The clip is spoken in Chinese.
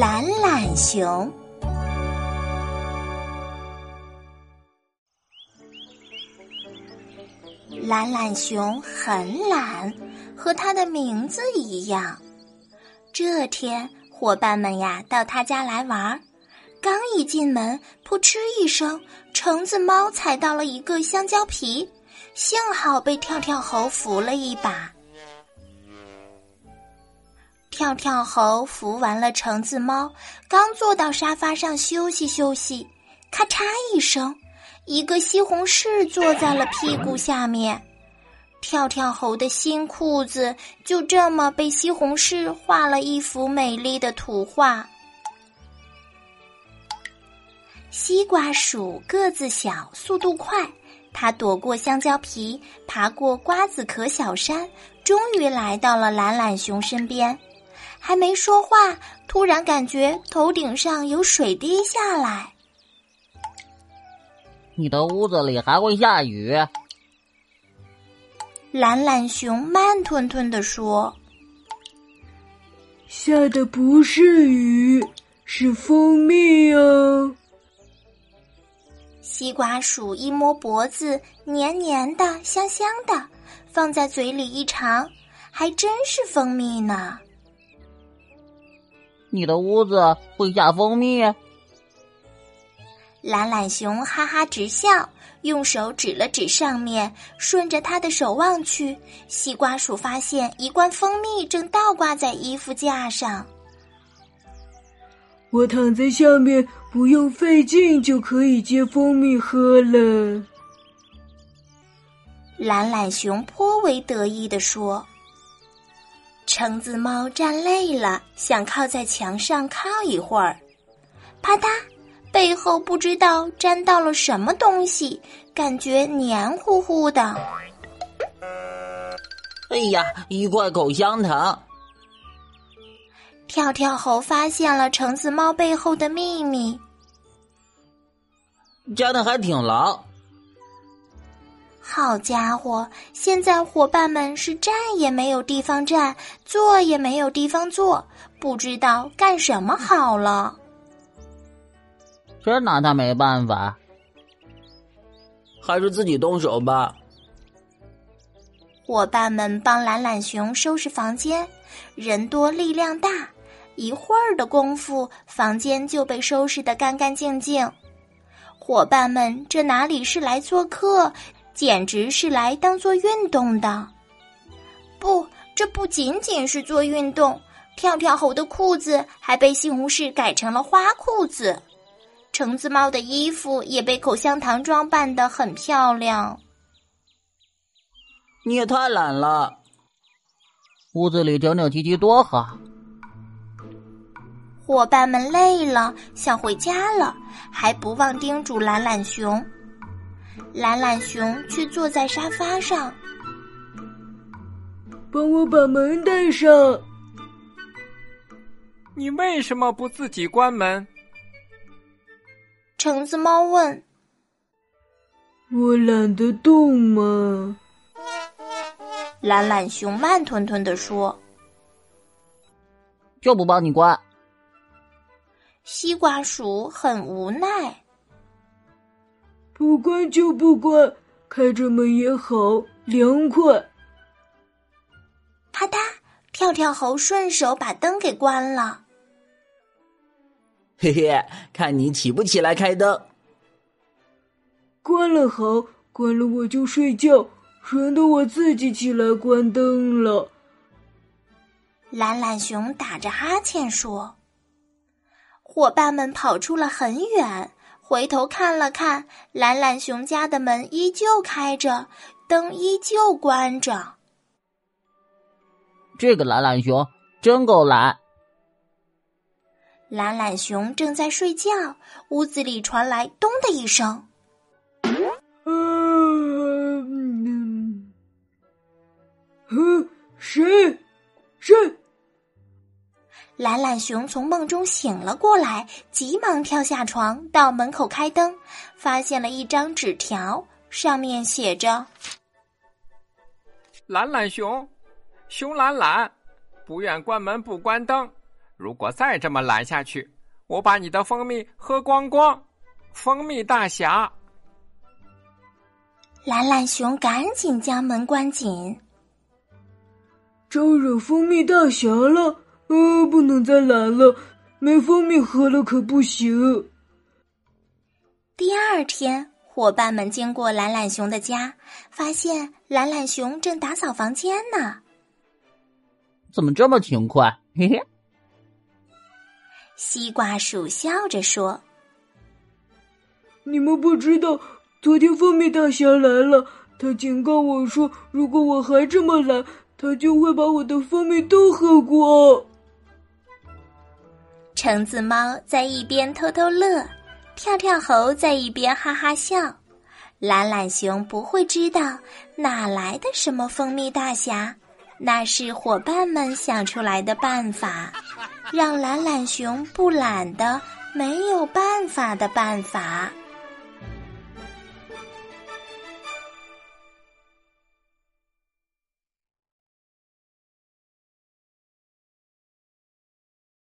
懒懒熊。懒懒熊很懒，和它的名字一样。这天，伙伴们呀到他家来玩，刚一进门，扑哧一声，橙子猫踩到了一个香蕉皮，幸好被跳跳猴扶了一把。跳跳猴扶完了橙子猫，刚坐到沙发上休息休息，咔嚓一声。一个西红柿坐在了屁股下面，跳跳猴的新裤子就这么被西红柿画了一幅美丽的图画。西瓜鼠个子小，速度快，它躲过香蕉皮，爬过瓜子壳小山，终于来到了懒懒熊身边。还没说话，突然感觉头顶上有水滴下来。你的屋子里还会下雨？懒懒熊慢吞吞地说：“下的不是雨，是蜂蜜哦。”西瓜鼠一摸脖子，黏黏的、香香的，放在嘴里一尝，还真是蜂蜜呢。你的屋子会下蜂蜜？懒懒熊哈哈直笑，用手指了指上面，顺着他的手望去，西瓜鼠发现一罐蜂蜜正倒挂在衣服架上。我躺在下面，不用费劲就可以接蜂蜜喝了。懒懒熊颇为得意地说：“橙子猫站累了，想靠在墙上靠一会儿，啪嗒。”背后不知道沾到了什么东西，感觉黏糊糊的。哎呀，一块口香糖！跳跳猴发现了橙子猫背后的秘密，粘的还挺牢。好家伙，现在伙伴们是站也没有地方站，坐也没有地方坐，不知道干什么好了。真拿他没办法，还是自己动手吧。伙伴们帮懒懒熊收拾房间，人多力量大，一会儿的功夫，房间就被收拾得干干净净。伙伴们，这哪里是来做客，简直是来当做运动的。不，这不仅仅是做运动，跳跳猴的裤子还被西红柿改成了花裤子。橙子猫的衣服也被口香糖装扮的很漂亮。你也太懒了，屋子里整整齐齐多好。伙伴们累了，想回家了，还不忘叮嘱懒懒熊。懒懒熊却坐在沙发上，帮我把门带上。你为什么不自己关门？橙子猫问：“我懒得动嘛。”懒懒熊慢吞吞的说：“就不帮你关。”西瓜鼠很无奈：“不关就不关，开着门也好凉快。”啪嗒，跳跳猴顺手把灯给关了。嘿嘿，看你起不起来开灯。关了好，关了我就睡觉，省得我自己起来关灯了。懒懒熊打着哈欠说：“伙伴们跑出了很远，回头看了看，懒懒熊家的门依旧开着，灯依旧关着。这个懒懒熊真够懒。”懒懒熊正在睡觉，屋子里传来“咚”的一声。嗯，嗯，谁？谁？懒懒熊从梦中醒了过来，急忙跳下床，到门口开灯，发现了一张纸条，上面写着：“懒懒熊，熊懒懒，不愿关门不关灯。”如果再这么懒下去，我把你的蜂蜜喝光光！蜂蜜大侠，懒懒熊赶紧将门关紧。招惹蜂蜜大侠了！呃，不能再懒了，没蜂蜜喝了可不行。第二天，伙伴们经过懒懒熊的家，发现懒懒熊正打扫房间呢。怎么这么勤快？嘿嘿。西瓜鼠笑着说：“你们不知道，昨天蜂蜜大侠来了，他警告我说，如果我还这么懒，他就会把我的蜂蜜都喝光。”橙子猫在一边偷偷乐，跳跳猴在一边哈哈笑。懒懒熊不会知道哪来的什么蜂蜜大侠，那是伙伴们想出来的办法。让懒懒熊不懒的没有办法的办法。